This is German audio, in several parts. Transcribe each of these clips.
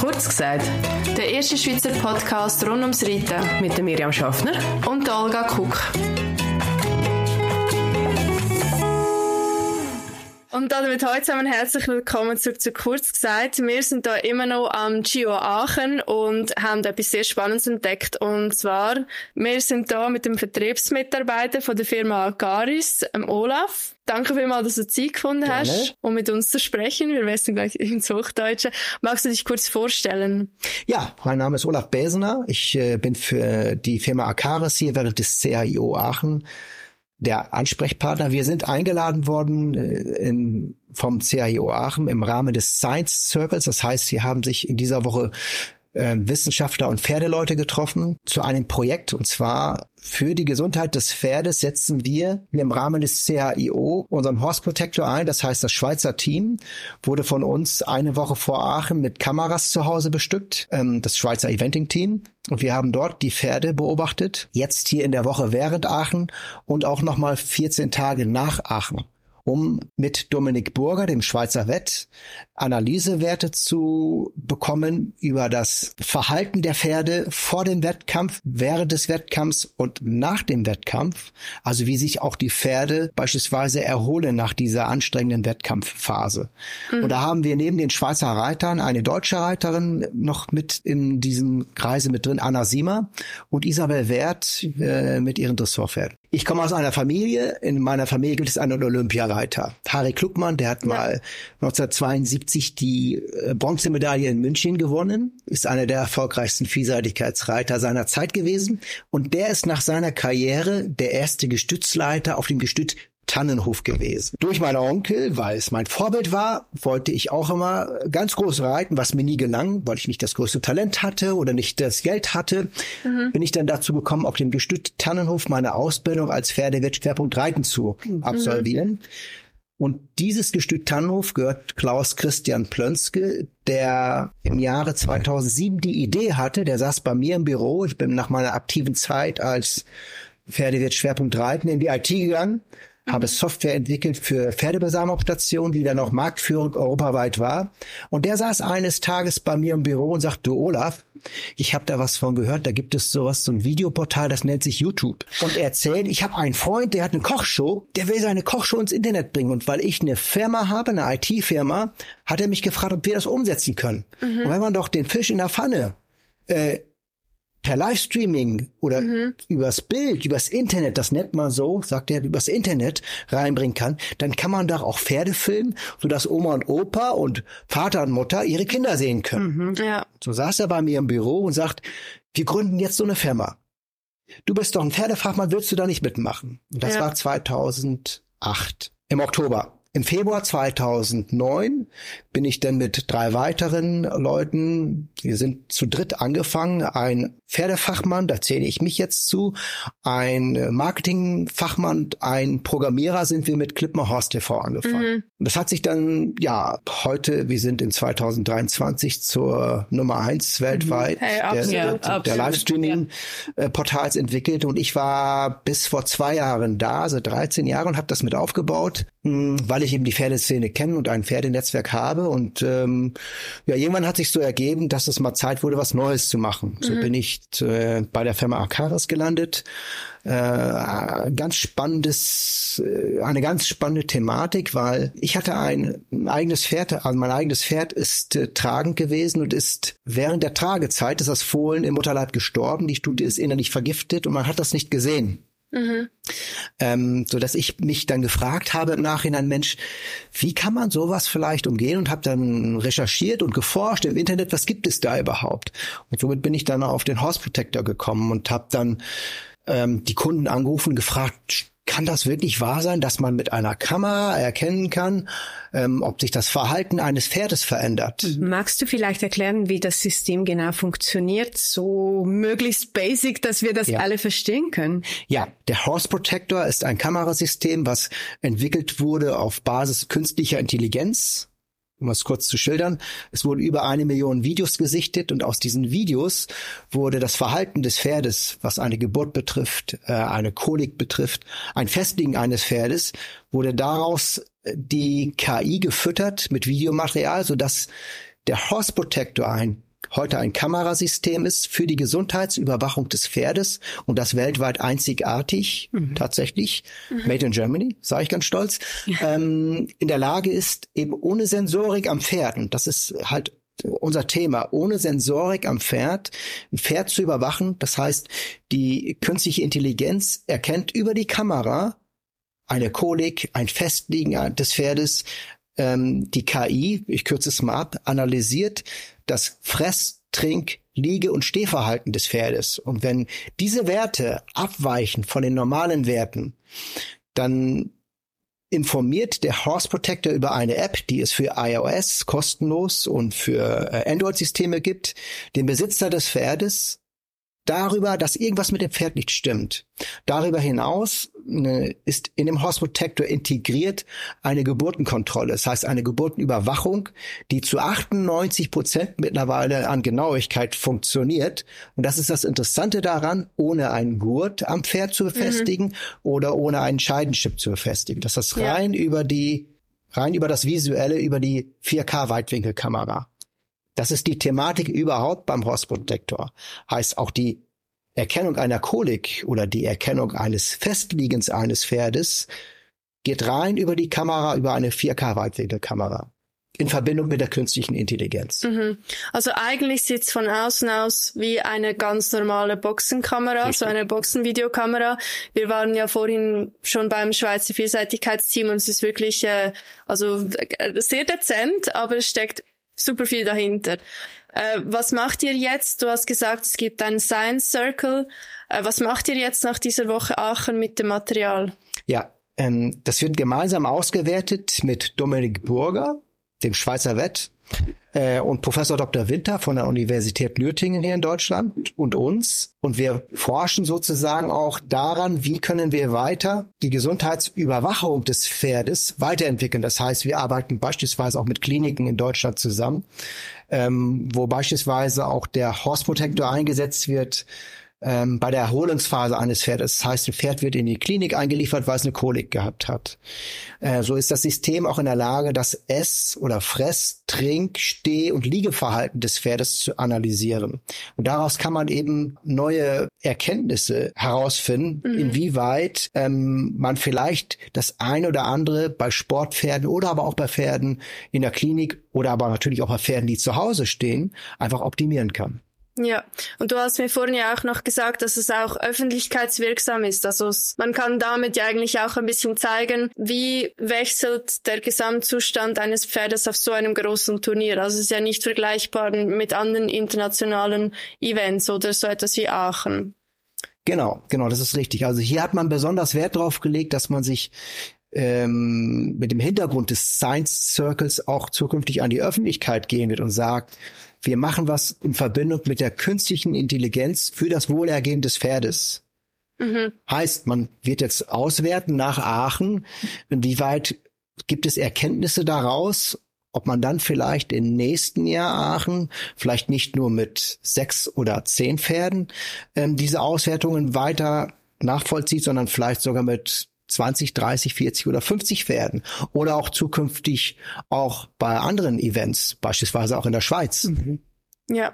Kurz gesagt, der erste Schweizer Podcast rund ums Reiten mit Miriam Schaffner und Olga Kuck. Und damit heute zusammen herzlich willkommen zurück zu Kurz gesagt. Wir sind da immer noch am Gio Aachen und haben etwas sehr Spannendes entdeckt. Und zwar, wir sind da mit dem Vertriebsmitarbeiter von der Firma Agaris, ähm, Olaf. Danke vielmals, dass du Zeit gefunden Gerne. hast, um mit uns zu sprechen. Wir wissen gleich ins Hochdeutsche. Magst du dich kurz vorstellen? Ja, mein Name ist Olaf Besener. Ich äh, bin für die Firma Akaris hier während des CAIO Aachen der Ansprechpartner. Wir sind eingeladen worden äh, in, vom CAIO Aachen im Rahmen des Science Circles. Das heißt, sie haben sich in dieser Woche äh, Wissenschaftler und Pferdeleute getroffen zu einem Projekt und zwar für die Gesundheit des Pferdes setzen wir im Rahmen des CHIO unseren Horse Protector ein. Das heißt, das Schweizer Team wurde von uns eine Woche vor Aachen mit Kameras zu Hause bestückt, ähm, das Schweizer Eventing Team. Und wir haben dort die Pferde beobachtet, jetzt hier in der Woche während Aachen und auch nochmal 14 Tage nach Aachen um mit Dominik Burger, dem Schweizer Wett, Analysewerte zu bekommen über das Verhalten der Pferde vor dem Wettkampf, während des Wettkampfs und nach dem Wettkampf. Also wie sich auch die Pferde beispielsweise erholen nach dieser anstrengenden Wettkampfphase. Mhm. Und da haben wir neben den Schweizer Reitern eine deutsche Reiterin noch mit in diesem Kreise mit drin, Anna Siemer und Isabel Wert äh, mit ihren Dressurpferden. Ich komme aus einer Familie. In meiner Familie gibt es einen Olympiareiter. Harry Kluckmann, der hat ja. mal 1972 die äh, Bronzemedaille in München gewonnen, ist einer der erfolgreichsten Vielseitigkeitsreiter seiner Zeit gewesen. Und der ist nach seiner Karriere der erste Gestützleiter auf dem Gestüt Tannenhof gewesen. Durch meinen Onkel, weil es mein Vorbild war, wollte ich auch immer ganz groß reiten, was mir nie gelang, weil ich nicht das größte Talent hatte oder nicht das Geld hatte. Mhm. Bin ich dann dazu gekommen, auf dem Gestüt Tannenhof meine Ausbildung als Pferdewettschwerpunkt Reiten zu mhm. absolvieren. Und dieses Gestüt Tannenhof gehört Klaus Christian Plönske, der im Jahre 2007 die Idee hatte, der saß bei mir im Büro, ich bin nach meiner aktiven Zeit als Pferdewirt Schwerpunkt Reiten in die IT gegangen habe Software entwickelt für Pferdebesamungsstationen, die dann auch marktführend europaweit war. Und der saß eines Tages bei mir im Büro und sagte, du Olaf, ich habe da was von gehört, da gibt es sowas, so ein Videoportal, das nennt sich YouTube. Und er erzählt, ich habe einen Freund, der hat eine Kochshow, der will seine Kochshow ins Internet bringen. Und weil ich eine Firma habe, eine IT-Firma, hat er mich gefragt, ob wir das umsetzen können. Mhm. Und wenn man doch den Fisch in der Pfanne äh, per Livestreaming oder mhm. übers Bild, übers Internet, das nennt man so, sagt er, übers Internet reinbringen kann, dann kann man doch auch Pferde filmen, sodass Oma und Opa und Vater und Mutter ihre Kinder sehen können. Mhm, ja. So saß er bei mir im Büro und sagt, wir gründen jetzt so eine Firma. Du bist doch ein Pferdefachmann, willst du da nicht mitmachen? Und das ja. war 2008 im Oktober. Im Februar 2009 bin ich dann mit drei weiteren Leuten, wir sind zu dritt angefangen, ein Pferdefachmann, da zähle ich mich jetzt zu, ein Marketingfachmann, ein Programmierer sind wir mit Clipmer Horst TV angefangen. Mhm. Das hat sich dann, ja, heute, wir sind in 2023 zur Nummer eins weltweit hey, der, ja, der, der Livestreaming-Portals entwickelt und ich war bis vor zwei Jahren da, also 13 Jahre und habe das mit aufgebaut, hm, weil ich eben die Pferdeszene kenne und ein Pferdenetzwerk habe und ähm, ja, irgendwann hat sich so ergeben, dass es mal Zeit wurde, was Neues zu machen. So mhm. bin ich äh, bei der Firma Akaris gelandet. Äh, ganz spannendes, äh, eine ganz spannende Thematik, weil ich hatte ein eigenes Pferd, also mein eigenes Pferd ist äh, tragend gewesen und ist während der Tragezeit ist das Fohlen im Mutterleib gestorben. Die Studie ist innerlich vergiftet und man hat das nicht gesehen. Mhm. Ähm, so dass ich mich dann gefragt habe im Nachhinein, Mensch, wie kann man sowas vielleicht umgehen und habe dann recherchiert und geforscht im Internet, was gibt es da überhaupt? Und somit bin ich dann auf den Horse Protector gekommen und habe dann ähm, die Kunden angerufen und gefragt, kann das wirklich wahr sein, dass man mit einer Kamera erkennen kann, ähm, ob sich das Verhalten eines Pferdes verändert? Magst du vielleicht erklären, wie das System genau funktioniert, so möglichst basic, dass wir das ja. alle verstehen können? Ja, der Horse Protector ist ein Kamerasystem, was entwickelt wurde auf Basis künstlicher Intelligenz um es kurz zu schildern, es wurden über eine Million Videos gesichtet und aus diesen Videos wurde das Verhalten des Pferdes, was eine Geburt betrifft, äh, eine Kolik betrifft, ein Festlegen eines Pferdes, wurde daraus die KI gefüttert mit Videomaterial, so dass der Horse Protector ein heute ein Kamerasystem ist für die Gesundheitsüberwachung des Pferdes und das weltweit einzigartig mhm. tatsächlich, mhm. made in Germany, sage ich ganz stolz, ähm, in der Lage ist, eben ohne Sensorik am Pferd, und das ist halt unser Thema, ohne Sensorik am Pferd, ein Pferd zu überwachen. Das heißt, die künstliche Intelligenz erkennt über die Kamera eine Kolik, ein Festliegen des Pferdes, ähm, die KI, ich kürze es mal ab, analysiert das Fress-, Trink-, Liege- und Stehverhalten des Pferdes. Und wenn diese Werte abweichen von den normalen Werten, dann informiert der Horse Protector über eine App, die es für iOS kostenlos und für äh, Android-Systeme gibt, den Besitzer des Pferdes darüber, dass irgendwas mit dem Pferd nicht stimmt. Darüber hinaus äh, ist in dem Horse Protector integriert eine Geburtenkontrolle, das heißt eine Geburtenüberwachung, die zu 98 Prozent mittlerweile an Genauigkeit funktioniert. Und das ist das Interessante daran, ohne einen Gurt am Pferd zu befestigen mhm. oder ohne einen Scheidenchip zu befestigen. Das ist rein ja. über die, rein über das Visuelle, über die 4K Weitwinkelkamera. Das ist die Thematik überhaupt beim Horse Protector. Heißt auch die Erkennung einer Kolik oder die Erkennung eines Festliegens eines Pferdes geht rein über die Kamera, über eine 4K-Weitwinkelkamera in Verbindung mit der künstlichen Intelligenz. Mhm. Also eigentlich sieht es von außen aus wie eine ganz normale Boxenkamera, Richtig. so eine Boxenvideokamera. Wir waren ja vorhin schon beim Schweizer Vielseitigkeitsteam und es ist wirklich äh, also äh, sehr dezent, aber es steckt super viel dahinter. Äh, was macht ihr jetzt? Du hast gesagt, es gibt einen Science Circle. Äh, was macht ihr jetzt nach dieser Woche Aachen mit dem Material? Ja, ähm, das wird gemeinsam ausgewertet mit Dominik Burger, dem Schweizer Wett, und Professor Dr. Winter von der Universität Lüttingen hier in Deutschland und uns. Und wir forschen sozusagen auch daran, wie können wir weiter die Gesundheitsüberwachung des Pferdes weiterentwickeln. Das heißt, wir arbeiten beispielsweise auch mit Kliniken in Deutschland zusammen, ähm, wo beispielsweise auch der Horse Protector eingesetzt wird, ähm, bei der Erholungsphase eines Pferdes. Das heißt, ein Pferd wird in die Klinik eingeliefert, weil es eine Kolik gehabt hat. Äh, so ist das System auch in der Lage, das Ess- oder Fress-, Trink-, Steh- und Liegeverhalten des Pferdes zu analysieren. Und daraus kann man eben neue Erkenntnisse herausfinden, mhm. inwieweit ähm, man vielleicht das eine oder andere bei Sportpferden oder aber auch bei Pferden in der Klinik oder aber natürlich auch bei Pferden, die zu Hause stehen, einfach optimieren kann. Ja, und du hast mir vorhin ja auch noch gesagt, dass es auch öffentlichkeitswirksam ist. Also man kann damit ja eigentlich auch ein bisschen zeigen, wie wechselt der Gesamtzustand eines Pferdes auf so einem großen Turnier. Also es ist ja nicht vergleichbar mit anderen internationalen Events oder so etwas wie Aachen. Genau, genau, das ist richtig. Also hier hat man besonders Wert darauf gelegt, dass man sich ähm, mit dem Hintergrund des Science Circles auch zukünftig an die Öffentlichkeit gehen wird und sagt, wir machen was in Verbindung mit der künstlichen Intelligenz für das Wohlergehen des Pferdes. Mhm. Heißt, man wird jetzt auswerten nach Aachen, inwieweit gibt es Erkenntnisse daraus, ob man dann vielleicht im nächsten Jahr Aachen vielleicht nicht nur mit sechs oder zehn Pferden ähm, diese Auswertungen weiter nachvollzieht, sondern vielleicht sogar mit 20, 30, 40 oder 50 werden. Oder auch zukünftig auch bei anderen Events, beispielsweise auch in der Schweiz. Mhm. Ja.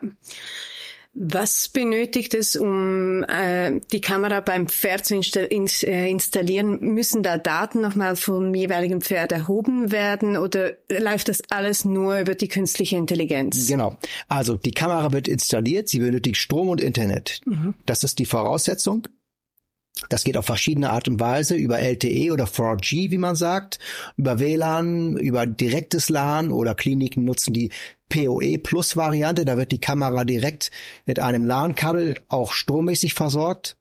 Was benötigt es, um äh, die Kamera beim Pferd zu insta ins, äh, installieren? Müssen da Daten nochmal vom jeweiligen Pferd erhoben werden oder läuft das alles nur über die künstliche Intelligenz? Genau. Also die Kamera wird installiert, sie benötigt Strom und Internet. Mhm. Das ist die Voraussetzung. Das geht auf verschiedene Art und Weise, über LTE oder 4G, wie man sagt, über WLAN, über direktes LAN oder Kliniken nutzen die PoE Plus Variante. Da wird die Kamera direkt mit einem LAN-Kabel auch strommäßig versorgt.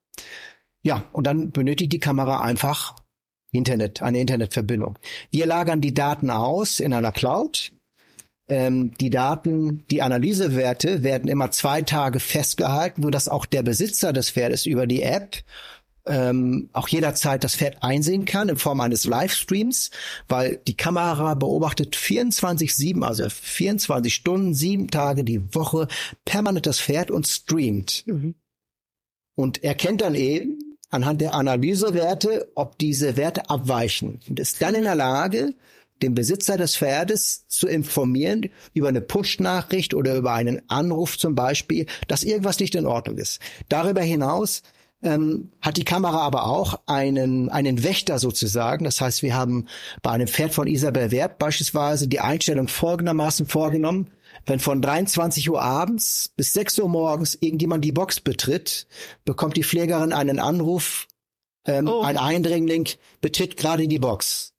Ja, und dann benötigt die Kamera einfach Internet, eine Internetverbindung. Wir lagern die Daten aus in einer Cloud. Ähm, die Daten, die Analysewerte werden immer zwei Tage festgehalten, sodass auch der Besitzer des Pferdes über die App ähm, auch jederzeit das Pferd einsehen kann in Form eines Livestreams, weil die Kamera beobachtet 24-7, also 24 Stunden, sieben Tage die Woche permanent das Pferd und streamt. Mhm. Und erkennt dann eben anhand der Analysewerte, ob diese Werte abweichen und ist dann in der Lage, den Besitzer des Pferdes zu informieren über eine Push-Nachricht oder über einen Anruf zum Beispiel, dass irgendwas nicht in Ordnung ist. Darüber hinaus ähm, hat die Kamera aber auch einen, einen Wächter sozusagen. Das heißt, wir haben bei einem Pferd von Isabel Werb beispielsweise die Einstellung folgendermaßen vorgenommen. Wenn von 23 Uhr abends bis 6 Uhr morgens irgendjemand die Box betritt, bekommt die Pflegerin einen Anruf, ähm, oh. ein Eindringling betritt gerade die Box.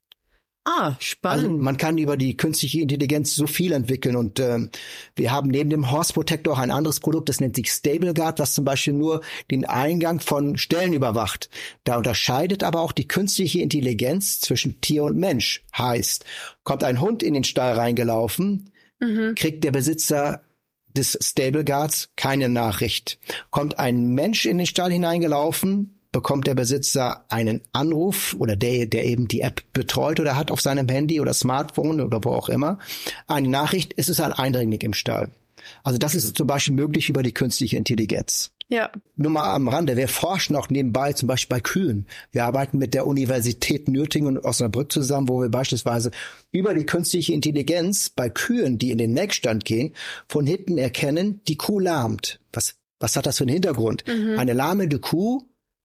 Ah, spannend. Also man kann über die künstliche Intelligenz so viel entwickeln und ähm, wir haben neben dem Horse Protector auch ein anderes Produkt, das nennt sich StableGuard, was zum Beispiel nur den Eingang von Stellen überwacht. Da unterscheidet aber auch die künstliche Intelligenz zwischen Tier und Mensch. Heißt, kommt ein Hund in den Stall reingelaufen, mhm. kriegt der Besitzer des StableGuards keine Nachricht. Kommt ein Mensch in den Stall hineingelaufen, bekommt der Besitzer einen Anruf oder der, der eben die App betreut oder hat auf seinem Handy oder Smartphone oder wo auch immer eine Nachricht, ist es ein Eindringling im Stall. Also das ist zum Beispiel möglich über die künstliche Intelligenz. Ja. Nur mal am Rande, wir forschen auch nebenbei zum Beispiel bei Kühen. Wir arbeiten mit der Universität Nürtingen und Osnabrück zusammen, wo wir beispielsweise über die künstliche Intelligenz bei Kühen, die in den Melkstand gehen, von hinten erkennen, die Kuh lahmt. Was, was hat das für einen Hintergrund? Mhm. Eine lahmende Kuh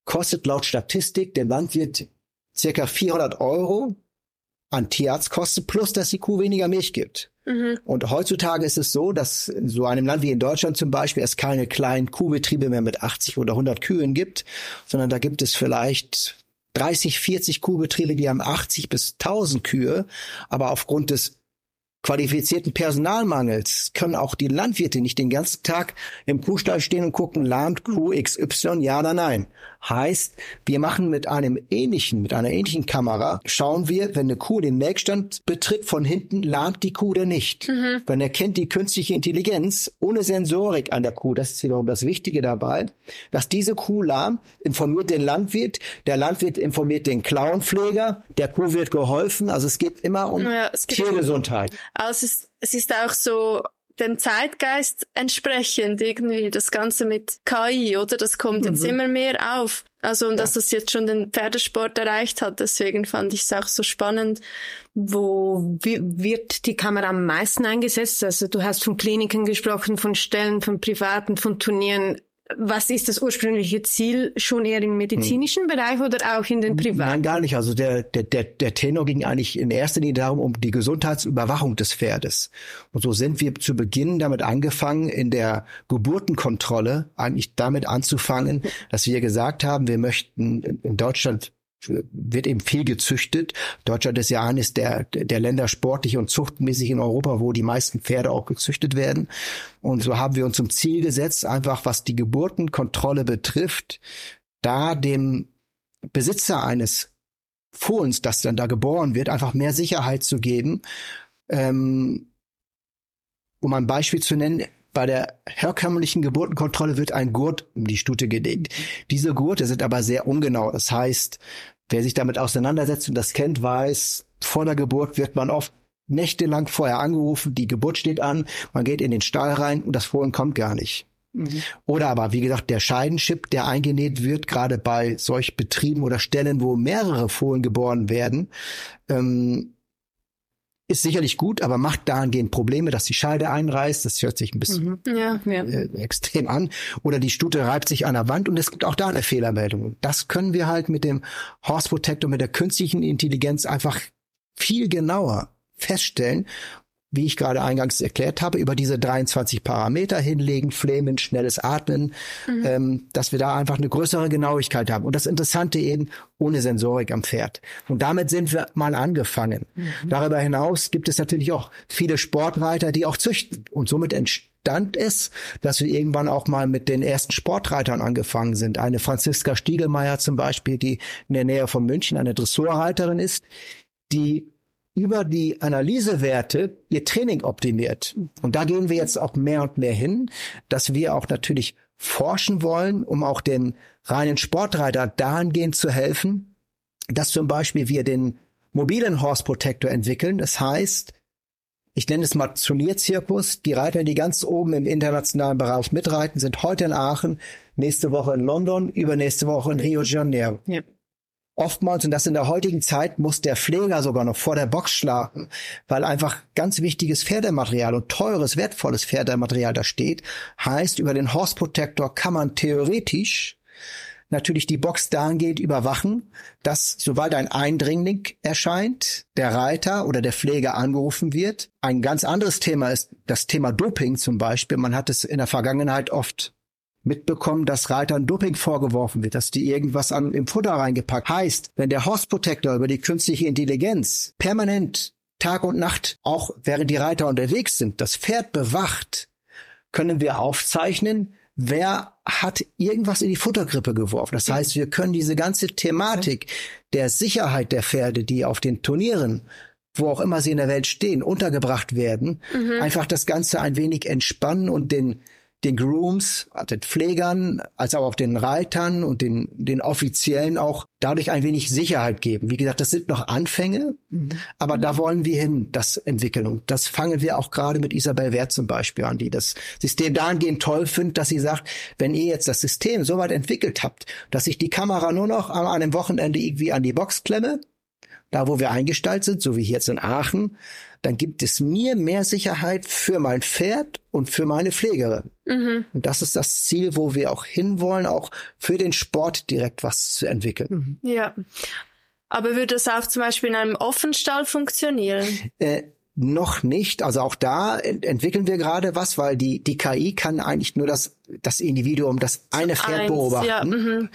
kostet laut Statistik der Landwirt circa 400 Euro an Tierarztkosten, plus dass die Kuh weniger Milch gibt. Mhm. Und heutzutage ist es so, dass in so einem Land wie in Deutschland zum Beispiel es keine kleinen Kuhbetriebe mehr mit 80 oder 100 Kühen gibt, sondern da gibt es vielleicht 30, 40 Kuhbetriebe, die haben 80 bis 1000 Kühe, aber aufgrund des qualifizierten Personalmangels können auch die Landwirte nicht den ganzen Tag im Kuhstall stehen und gucken, lahmt Kuh XY, ja oder nein. Heißt, wir machen mit einem ähnlichen, mit einer ähnlichen Kamera, schauen wir, wenn eine Kuh den Melkstand betritt, von hinten lahmt die Kuh oder nicht. Mhm. Dann erkennt die künstliche Intelligenz ohne Sensorik an der Kuh, das ist wiederum das Wichtige dabei, dass diese Kuh lahmt, informiert den Landwirt, der Landwirt informiert den Klauenpfleger, der Kuh wird geholfen, also es geht immer um ja, Tiergesundheit. Also es ist, es ist auch so dem Zeitgeist entsprechend irgendwie das Ganze mit KI, oder? Das kommt mhm. jetzt immer mehr auf. Also, und ja. dass das jetzt schon den Pferdesport erreicht hat. Deswegen fand ich es auch so spannend. Wo wird die Kamera am meisten eingesetzt? Also, du hast von Kliniken gesprochen, von Stellen, von Privaten, von Turnieren was ist das ursprüngliche Ziel? Schon eher im medizinischen hm. Bereich oder auch in den privaten? Nein, gar nicht. Also der, der, der, der Tenor ging eigentlich in erster Linie darum, um die Gesundheitsüberwachung des Pferdes. Und so sind wir zu Beginn damit angefangen, in der Geburtenkontrolle eigentlich damit anzufangen, dass wir gesagt haben, wir möchten in Deutschland wird eben viel gezüchtet. Deutschland ist ja eines der, der Länder sportlich und zuchtmäßig in Europa, wo die meisten Pferde auch gezüchtet werden. Und so haben wir uns zum Ziel gesetzt, einfach was die Geburtenkontrolle betrifft, da dem Besitzer eines Fohlens, das dann da geboren wird, einfach mehr Sicherheit zu geben. Ähm, um ein Beispiel zu nennen, bei der herkömmlichen Geburtenkontrolle wird ein Gurt um die Stute gelegt. Diese Gurte sind aber sehr ungenau. Das heißt, wer sich damit auseinandersetzt und das kennt, weiß, vor der Geburt wird man oft nächtelang vorher angerufen, die Geburt steht an, man geht in den Stall rein und das Fohlen kommt gar nicht. Mhm. Oder aber, wie gesagt, der Scheidenchip, der eingenäht wird, gerade bei solch Betrieben oder Stellen, wo mehrere Fohlen geboren werden, ähm, ist sicherlich gut, aber macht dahingehend Probleme, dass die Scheide einreißt. Das hört sich ein bisschen mhm. ja, ja. Äh, extrem an. Oder die Stute reibt sich an der Wand und es gibt auch da eine Fehlermeldung. Das können wir halt mit dem Horse Protector, mit der künstlichen Intelligenz einfach viel genauer feststellen wie ich gerade eingangs erklärt habe, über diese 23 Parameter hinlegen, Flemen, schnelles Atmen, mhm. ähm, dass wir da einfach eine größere Genauigkeit haben. Und das Interessante eben ohne Sensorik am Pferd. Und damit sind wir mal angefangen. Mhm. Darüber hinaus gibt es natürlich auch viele Sportreiter, die auch züchten. Und somit entstand es, dass wir irgendwann auch mal mit den ersten Sportreitern angefangen sind. Eine Franziska Stiegelmeier zum Beispiel, die in der Nähe von München eine Dressurreiterin ist, die über die Analysewerte ihr Training optimiert. Und da gehen wir jetzt auch mehr und mehr hin, dass wir auch natürlich forschen wollen, um auch den reinen Sportreiter dahingehend zu helfen, dass zum Beispiel wir den mobilen Horse Protector entwickeln. Das heißt, ich nenne es mal Turnierzirkus. Die Reiter, die ganz oben im internationalen Bereich mitreiten, sind heute in Aachen, nächste Woche in London, übernächste Woche in Rio de Janeiro. Ja. Oftmals, und das in der heutigen Zeit, muss der Pfleger sogar noch vor der Box schlafen, weil einfach ganz wichtiges Pferdematerial und teures, wertvolles Pferdematerial da steht. Heißt, über den Horse Protector kann man theoretisch natürlich die Box dahingehend überwachen, dass sobald ein Eindringling erscheint, der Reiter oder der Pfleger angerufen wird. Ein ganz anderes Thema ist das Thema Doping zum Beispiel. Man hat es in der Vergangenheit oft mitbekommen, dass Reitern Doping vorgeworfen wird, dass die irgendwas an, im Futter reingepackt. Heißt, wenn der Horse Protector über die künstliche Intelligenz permanent Tag und Nacht, auch während die Reiter unterwegs sind, das Pferd bewacht, können wir aufzeichnen, wer hat irgendwas in die Futtergrippe geworfen. Das heißt, wir können diese ganze Thematik der Sicherheit der Pferde, die auf den Turnieren wo auch immer sie in der Welt stehen, untergebracht werden, mhm. einfach das Ganze ein wenig entspannen und den den Grooms, also den Pflegern, als auch den Reitern und den, den Offiziellen auch dadurch ein wenig Sicherheit geben. Wie gesagt, das sind noch Anfänge, mhm. aber da wollen wir hin, das entwickeln. Und das fangen wir auch gerade mit Isabel Wert zum Beispiel an, die das System dahingehend toll findet, dass sie sagt, wenn ihr jetzt das System so weit entwickelt habt, dass ich die Kamera nur noch an einem Wochenende irgendwie an die Box klemme, da wo wir eingestellt sind, so wie hier jetzt in Aachen, dann gibt es mir mehr Sicherheit für mein Pferd und für meine Pflegerin. Mhm. Und das ist das Ziel, wo wir auch hinwollen, auch für den Sport direkt was zu entwickeln. Mhm. Ja. Aber würde das auch zum Beispiel in einem Offenstall funktionieren? Äh, noch nicht. Also auch da entwickeln wir gerade was, weil die, die KI kann eigentlich nur das, das Individuum, das eine Pferd Eins, beobachten. Ja, mhm.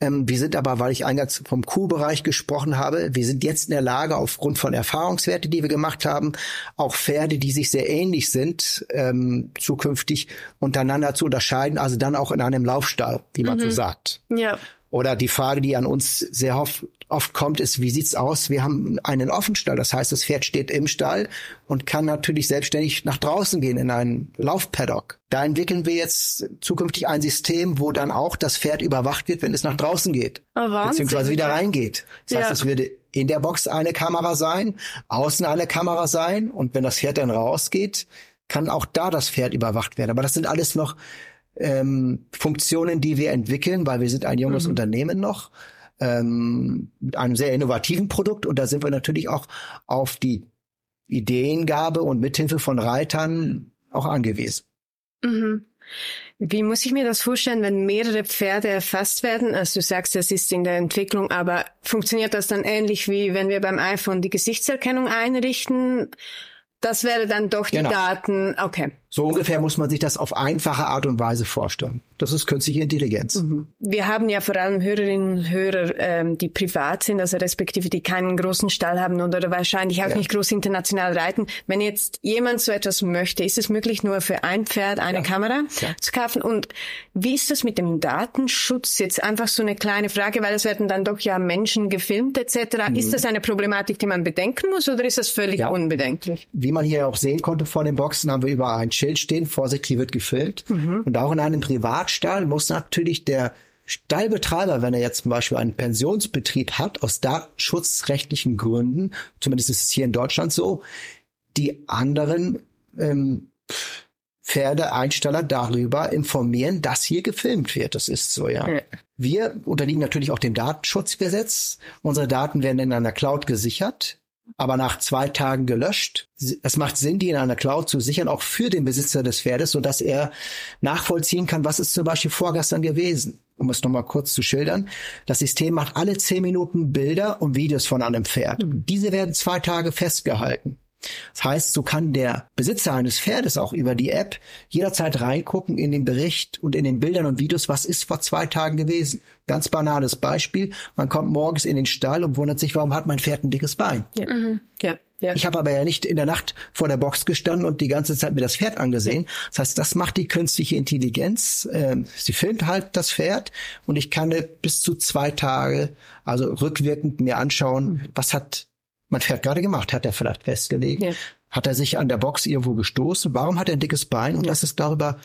ähm, wir sind aber, weil ich eingangs vom Kuhbereich gesprochen habe, wir sind jetzt in der Lage, aufgrund von Erfahrungswerten, die wir gemacht haben, auch Pferde, die sich sehr ähnlich sind, ähm, zukünftig untereinander zu unterscheiden, also dann auch in einem Laufstall, wie man mhm. so sagt. Ja. Oder die Frage, die an uns sehr oft, oft kommt, ist, wie sieht's aus? Wir haben einen Offenstall, das heißt, das Pferd steht im Stall und kann natürlich selbstständig nach draußen gehen in einen Laufpaddock. Da entwickeln wir jetzt zukünftig ein System, wo dann auch das Pferd überwacht wird, wenn es nach draußen geht, oh, beziehungsweise wieder reingeht. Das heißt, es würde in der Box eine Kamera sein, außen eine Kamera sein und wenn das Pferd dann rausgeht, kann auch da das Pferd überwacht werden. Aber das sind alles noch ähm, Funktionen, die wir entwickeln, weil wir sind ein junges mhm. Unternehmen noch ähm, mit einem sehr innovativen Produkt und da sind wir natürlich auch auf die Ideengabe und Mithilfe von Reitern auch angewiesen. Mhm. Wie muss ich mir das vorstellen, wenn mehrere Pferde erfasst werden? Also du sagst, das ist in der Entwicklung, aber funktioniert das dann ähnlich wie wenn wir beim iPhone die Gesichtserkennung einrichten? Das wäre dann doch die genau. Daten, okay. So ungefähr muss man sich das auf einfache Art und Weise vorstellen. Das ist künstliche Intelligenz. Mhm. Wir haben ja vor allem Hörerinnen und Hörer, ähm, die privat sind, also respektive die keinen großen Stall haben oder wahrscheinlich auch ja. nicht groß international reiten. Wenn jetzt jemand so etwas möchte, ist es möglich, nur für ein Pferd eine ja. Kamera ja. zu kaufen? Und wie ist das mit dem Datenschutz? Jetzt einfach so eine kleine Frage, weil es werden dann doch ja Menschen gefilmt etc. Mhm. Ist das eine Problematik, die man bedenken muss oder ist das völlig unbedenklich? Wie man hier auch sehen konnte vor den Boxen, haben wir über ein Schild stehen, vorsichtig wird gefilmt. Mhm. Und auch in einem Privatstall muss natürlich der Stallbetreiber, wenn er jetzt zum Beispiel einen Pensionsbetrieb hat, aus datenschutzrechtlichen Gründen, zumindest ist es hier in Deutschland so, die anderen ähm, Pferdeeinsteller darüber informieren, dass hier gefilmt wird. Das ist so, ja. ja. Wir unterliegen natürlich auch dem Datenschutzgesetz. Unsere Daten werden in einer Cloud gesichert aber nach zwei Tagen gelöscht. Es macht Sinn, die in einer Cloud zu sichern, auch für den Besitzer des Pferdes, so dass er nachvollziehen kann, was ist zum Beispiel vorgestern gewesen. Um es nochmal kurz zu schildern. Das System macht alle zehn Minuten Bilder und Videos von einem Pferd. Diese werden zwei Tage festgehalten. Das heißt, so kann der Besitzer eines Pferdes auch über die App jederzeit reingucken in den Bericht und in den Bildern und Videos, was ist vor zwei Tagen gewesen. Ganz banales Beispiel. Man kommt morgens in den Stall und wundert sich, warum hat mein Pferd ein dickes Bein? Ja. Mhm. ja. Ja. Ich habe aber ja nicht in der Nacht vor der Box gestanden und die ganze Zeit mir das Pferd angesehen. Das heißt, das macht die künstliche Intelligenz. Ähm, sie filmt halt das Pferd und ich kann bis zu zwei Tage, also rückwirkend mir anschauen, was hat mein Pferd gerade gemacht? Hat er vielleicht festgelegt? Ja. Hat er sich an der Box irgendwo gestoßen? Warum hat er ein dickes Bein? Und das ist darüber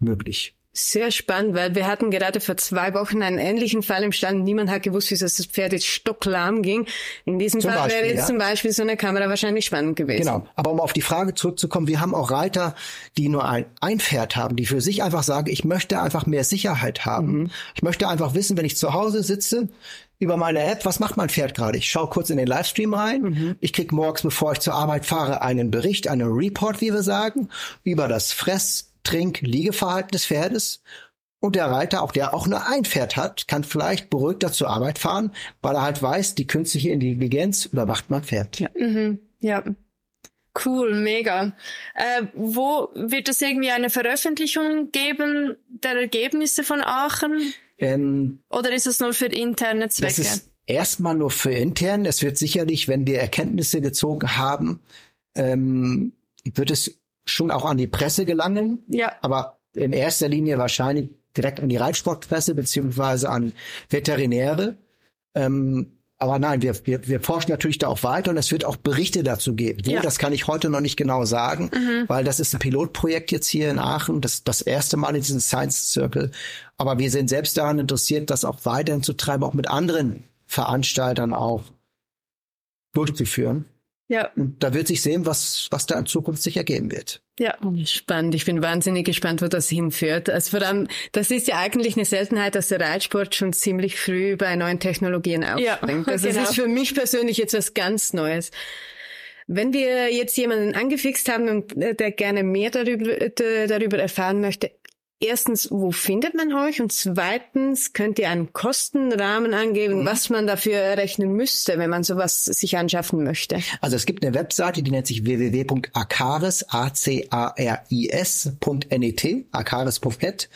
möglich. Sehr spannend, weil wir hatten gerade vor zwei Wochen einen ähnlichen Fall im Stand. Niemand hat gewusst, wie das Pferd jetzt stocklahm ging. In diesem zum Fall Beispiel, wäre jetzt ja. zum Beispiel so eine Kamera wahrscheinlich spannend gewesen. Genau. Aber um auf die Frage zurückzukommen, wir haben auch Reiter, die nur ein, ein Pferd haben, die für sich einfach sagen, ich möchte einfach mehr Sicherheit haben. Mhm. Ich möchte einfach wissen, wenn ich zu Hause sitze, über meine App, was macht mein Pferd gerade? Ich schaue kurz in den Livestream rein. Mhm. Ich krieg morgens, bevor ich zur Arbeit fahre, einen Bericht, einen Report, wie wir sagen, über das Fress, Trink, Liegeverhalten des Pferdes. Und der Reiter, auch der auch nur ein Pferd hat, kann vielleicht beruhigter zur Arbeit fahren, weil er halt weiß, die künstliche Intelligenz überwacht mein Pferd. Ja. Mhm. ja. Cool, mega. Äh, wo wird es irgendwie eine Veröffentlichung geben der Ergebnisse von Aachen? Ähm, Oder ist es nur für interne Zwecke? Das ist erstmal nur für intern. Es wird sicherlich, wenn wir Erkenntnisse gezogen haben, ähm, wird es schon auch an die Presse gelangen. Ja. Aber in erster Linie wahrscheinlich direkt an die Reitsportpresse beziehungsweise an Veterinäre. Ähm, aber nein, wir, wir, wir forschen natürlich da auch weiter und es wird auch Berichte dazu geben. Ja. das kann ich heute noch nicht genau sagen, mhm. weil das ist ein Pilotprojekt jetzt hier in Aachen, das das erste Mal in diesem Science Circle. Aber wir sind selbst daran interessiert, das auch weiterhin zu treiben, auch mit anderen Veranstaltern auch durchzuführen. Ja. Und da wird sich sehen, was, was da in Zukunft sich ergeben wird. Ja, spannend. Ich bin wahnsinnig gespannt, wo das hinführt. Also vor allem, das ist ja eigentlich eine Seltenheit, dass der Reitsport schon ziemlich früh bei neuen Technologien aufspringt. Ja, also genau. das ist für mich persönlich jetzt was ganz Neues. Wenn wir jetzt jemanden angefixt haben und äh, der gerne mehr darüber, darüber erfahren möchte, erstens, wo findet man euch? Und zweitens, könnt ihr einen Kostenrahmen angeben, mhm. was man dafür rechnen müsste, wenn man sowas sich anschaffen möchte? Also es gibt eine Webseite, die nennt sich www.acaris, A-C-A-R-I-S.net, acaris.net.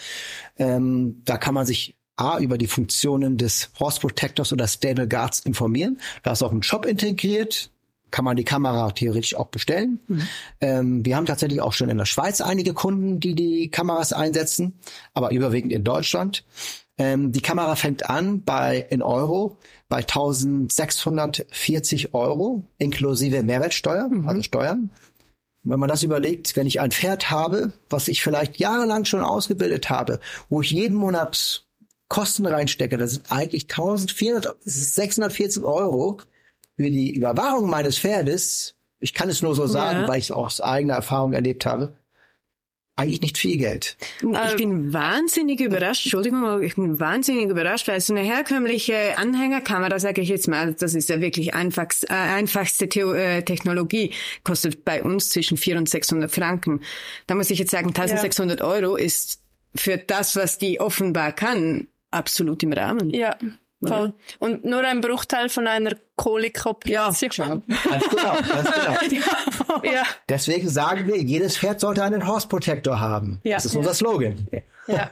Ähm, da kann man sich A, über die Funktionen des Horse Protectors oder Stable Guards informieren. Da ist auch ein Shop integriert kann man die Kamera theoretisch auch bestellen. Mhm. Ähm, wir haben tatsächlich auch schon in der Schweiz einige Kunden, die die Kameras einsetzen, aber überwiegend in Deutschland. Ähm, die Kamera fängt an bei in Euro bei 1640 Euro inklusive Mehrwertsteuer, mhm. also Steuern. wenn man das überlegt, wenn ich ein Pferd habe, was ich vielleicht jahrelang schon ausgebildet habe, wo ich jeden Monat Kosten reinstecke, das sind eigentlich 1400, 614 Euro, für die Überwachung meines Pferdes, ich kann es nur so sagen, ja. weil ich es auch aus eigener Erfahrung erlebt habe, eigentlich nicht viel Geld. Ich bin wahnsinnig überrascht, Entschuldigung, ich bin wahnsinnig überrascht, weil so eine herkömmliche Anhängerkamera, sage ich jetzt mal, das ist ja wirklich einfachst, äh, einfachste The äh, Technologie, kostet bei uns zwischen 400 und 600 Franken. Da muss ich jetzt sagen, 1600 ja. Euro ist für das, was die offenbar kann, absolut im Rahmen. Ja. Voll. Und nur ein Bruchteil von einer Kolikoperation. Ja, ganz genau, ganz genau. ja. Deswegen sagen wir, jedes Pferd sollte einen Horse Protector haben. Ja. Das ist unser Slogan. Ja.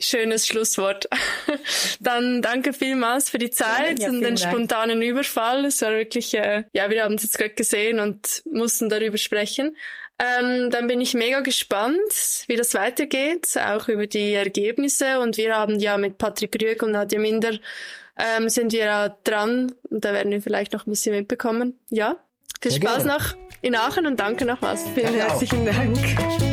Schönes Schlusswort. Dann danke vielmals für die Zeit ja, und den spontanen Überfall. Es war wirklich, äh, ja, wir haben es jetzt gerade gesehen und mussten darüber sprechen. Ähm, dann bin ich mega gespannt, wie das weitergeht, auch über die Ergebnisse. Und wir haben ja mit Patrick Rüeg und Nadja Minder ähm, sind wir ja dran. Und da werden wir vielleicht noch ein bisschen mitbekommen. Ja, viel Spaß noch in Aachen und danke nochmals. Vielen herzlichen Dank.